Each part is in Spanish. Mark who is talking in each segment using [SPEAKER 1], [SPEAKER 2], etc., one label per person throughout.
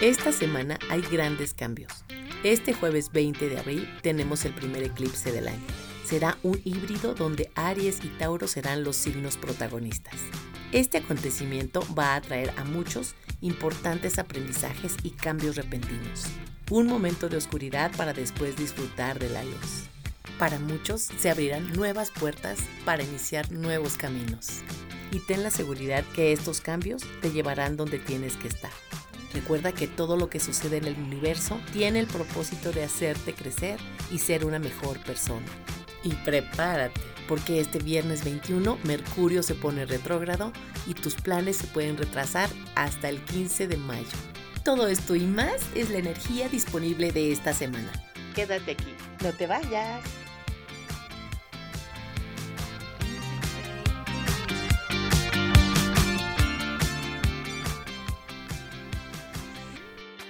[SPEAKER 1] Esta semana hay grandes cambios. Este jueves 20 de abril tenemos el primer eclipse del año. Será un híbrido donde Aries y Tauro serán los signos protagonistas. Este acontecimiento va a traer a muchos importantes aprendizajes y cambios repentinos. Un momento de oscuridad para después disfrutar de la luz. Para muchos se abrirán nuevas puertas para iniciar nuevos caminos. Y ten la seguridad que estos cambios te llevarán donde tienes que estar. Recuerda que todo lo que sucede en el universo tiene el propósito de hacerte crecer y ser una mejor persona. Y prepárate, porque este viernes 21 Mercurio se pone retrógrado y tus planes se pueden retrasar hasta el 15 de mayo. Todo esto y más es la energía disponible de esta semana. Quédate aquí, no te vayas.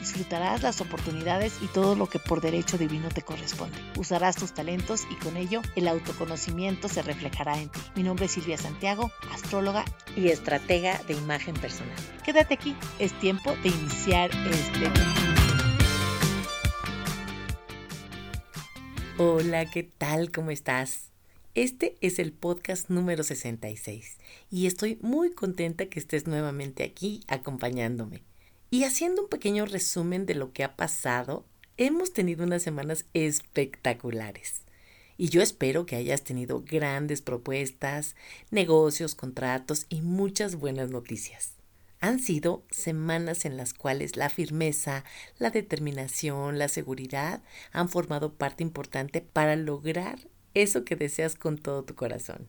[SPEAKER 1] Disfrutarás las oportunidades y todo lo que por derecho divino te corresponde. Usarás tus talentos y con ello el autoconocimiento se reflejará en ti. Mi nombre es Silvia Santiago, astróloga y estratega de imagen personal. Quédate aquí, es tiempo de iniciar este Hola, ¿qué tal? ¿Cómo estás? Este es el podcast número 66 y estoy muy contenta que estés nuevamente aquí acompañándome. Y haciendo un pequeño resumen de lo que ha pasado, hemos tenido unas semanas espectaculares. Y yo espero que hayas tenido grandes propuestas, negocios, contratos y muchas buenas noticias. Han sido semanas en las cuales la firmeza, la determinación, la seguridad han formado parte importante para lograr eso que deseas con todo tu corazón.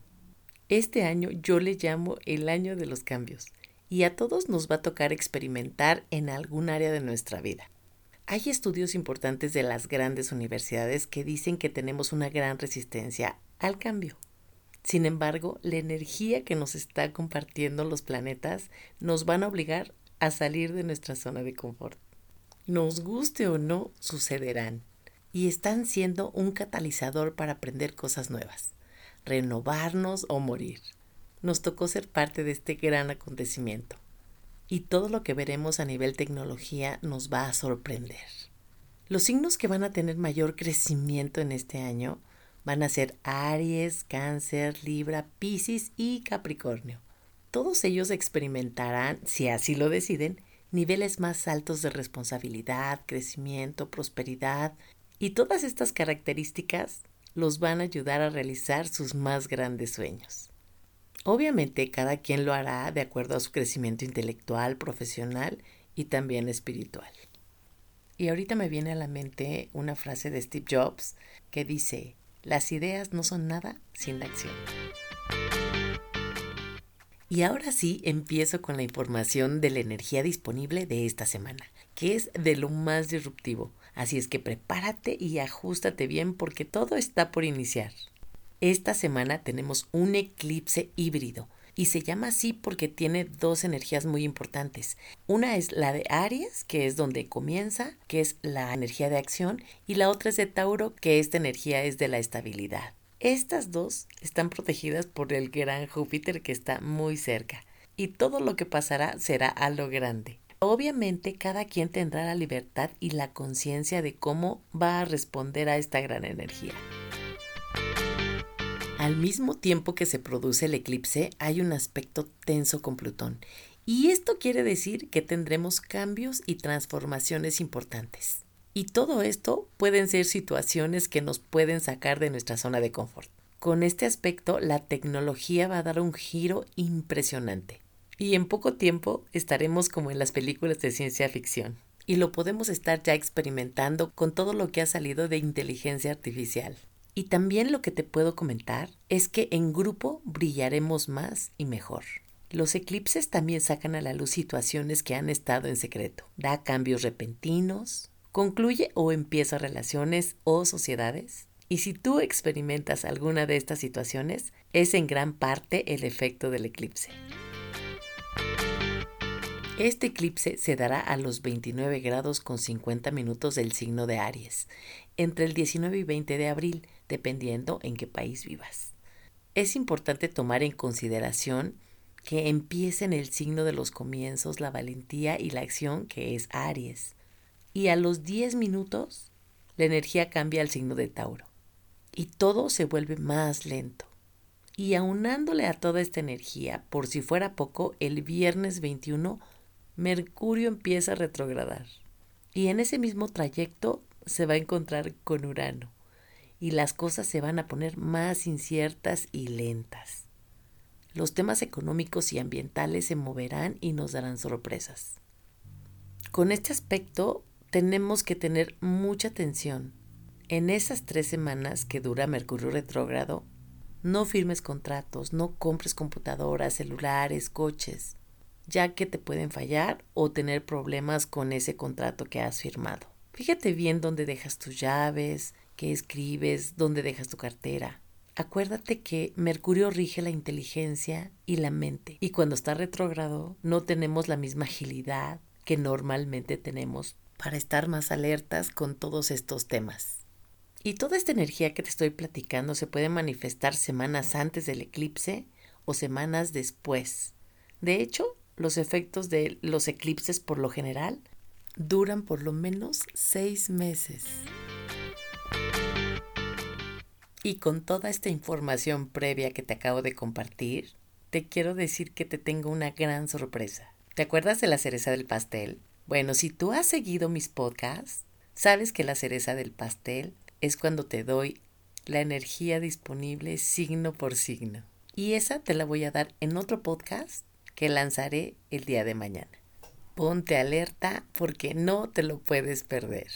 [SPEAKER 1] Este año yo le llamo el año de los cambios y a todos nos va a tocar experimentar en algún área de nuestra vida. Hay estudios importantes de las grandes universidades que dicen que tenemos una gran resistencia al cambio. Sin embargo, la energía que nos está compartiendo los planetas nos van a obligar a salir de nuestra zona de confort. Nos guste o no, sucederán y están siendo un catalizador para aprender cosas nuevas, renovarnos o morir nos tocó ser parte de este gran acontecimiento. Y todo lo que veremos a nivel tecnología nos va a sorprender. Los signos que van a tener mayor crecimiento en este año van a ser Aries, Cáncer, Libra, Piscis y Capricornio. Todos ellos experimentarán, si así lo deciden, niveles más altos de responsabilidad, crecimiento, prosperidad y todas estas características los van a ayudar a realizar sus más grandes sueños. Obviamente cada quien lo hará de acuerdo a su crecimiento intelectual, profesional y también espiritual. Y ahorita me viene a la mente una frase de Steve Jobs que dice, las ideas no son nada sin la acción. Y ahora sí empiezo con la información de la energía disponible de esta semana, que es de lo más disruptivo. Así es que prepárate y ajustate bien porque todo está por iniciar. Esta semana tenemos un eclipse híbrido y se llama así porque tiene dos energías muy importantes. Una es la de Aries, que es donde comienza, que es la energía de acción, y la otra es de Tauro, que esta energía es de la estabilidad. Estas dos están protegidas por el gran Júpiter que está muy cerca, y todo lo que pasará será a lo grande. Obviamente cada quien tendrá la libertad y la conciencia de cómo va a responder a esta gran energía. Al mismo tiempo que se produce el eclipse, hay un aspecto tenso con Plutón. Y esto quiere decir que tendremos cambios y transformaciones importantes. Y todo esto pueden ser situaciones que nos pueden sacar de nuestra zona de confort. Con este aspecto, la tecnología va a dar un giro impresionante. Y en poco tiempo estaremos como en las películas de ciencia ficción. Y lo podemos estar ya experimentando con todo lo que ha salido de inteligencia artificial. Y también lo que te puedo comentar es que en grupo brillaremos más y mejor. Los eclipses también sacan a la luz situaciones que han estado en secreto, da cambios repentinos, concluye o empieza relaciones o sociedades Y si tú experimentas alguna de estas situaciones, es en gran parte el efecto del eclipse. Este eclipse se dará a los 29 grados con 50 minutos del signo de Aries, entre el 19 y 20 de abril, dependiendo en qué país vivas. Es importante tomar en consideración que empiece en el signo de los comienzos la valentía y la acción que es Aries. Y a los 10 minutos la energía cambia al signo de Tauro. Y todo se vuelve más lento. Y aunándole a toda esta energía, por si fuera poco, el viernes 21 Mercurio empieza a retrogradar y en ese mismo trayecto se va a encontrar con Urano y las cosas se van a poner más inciertas y lentas. Los temas económicos y ambientales se moverán y nos darán sorpresas. Con este aspecto tenemos que tener mucha atención. En esas tres semanas que dura Mercurio retrógrado, no firmes contratos, no compres computadoras, celulares, coches ya que te pueden fallar o tener problemas con ese contrato que has firmado. Fíjate bien dónde dejas tus llaves, qué escribes, dónde dejas tu cartera. Acuérdate que Mercurio rige la inteligencia y la mente, y cuando está retrógrado no tenemos la misma agilidad que normalmente tenemos para estar más alertas con todos estos temas. Y toda esta energía que te estoy platicando se puede manifestar semanas antes del eclipse o semanas después. De hecho, los efectos de los eclipses por lo general duran por lo menos seis meses. Y con toda esta información previa que te acabo de compartir, te quiero decir que te tengo una gran sorpresa. ¿Te acuerdas de la cereza del pastel? Bueno, si tú has seguido mis podcasts, sabes que la cereza del pastel es cuando te doy la energía disponible signo por signo. Y esa te la voy a dar en otro podcast que lanzaré el día de mañana. Ponte alerta porque no te lo puedes perder.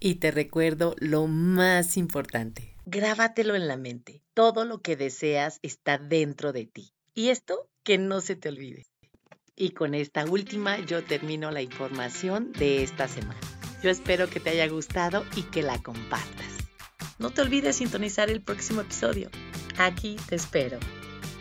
[SPEAKER 1] Y te recuerdo lo más importante. Grábatelo en la mente. Todo lo que deseas está dentro de ti. Y esto que no se te olvide. Y con esta última yo termino la información de esta semana. Yo espero que te haya gustado y que la compartas. No te olvides sintonizar el próximo episodio. Aquí te espero.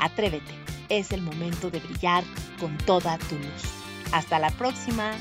[SPEAKER 1] Atrévete, es el momento de brillar con toda tu luz. Hasta la próxima.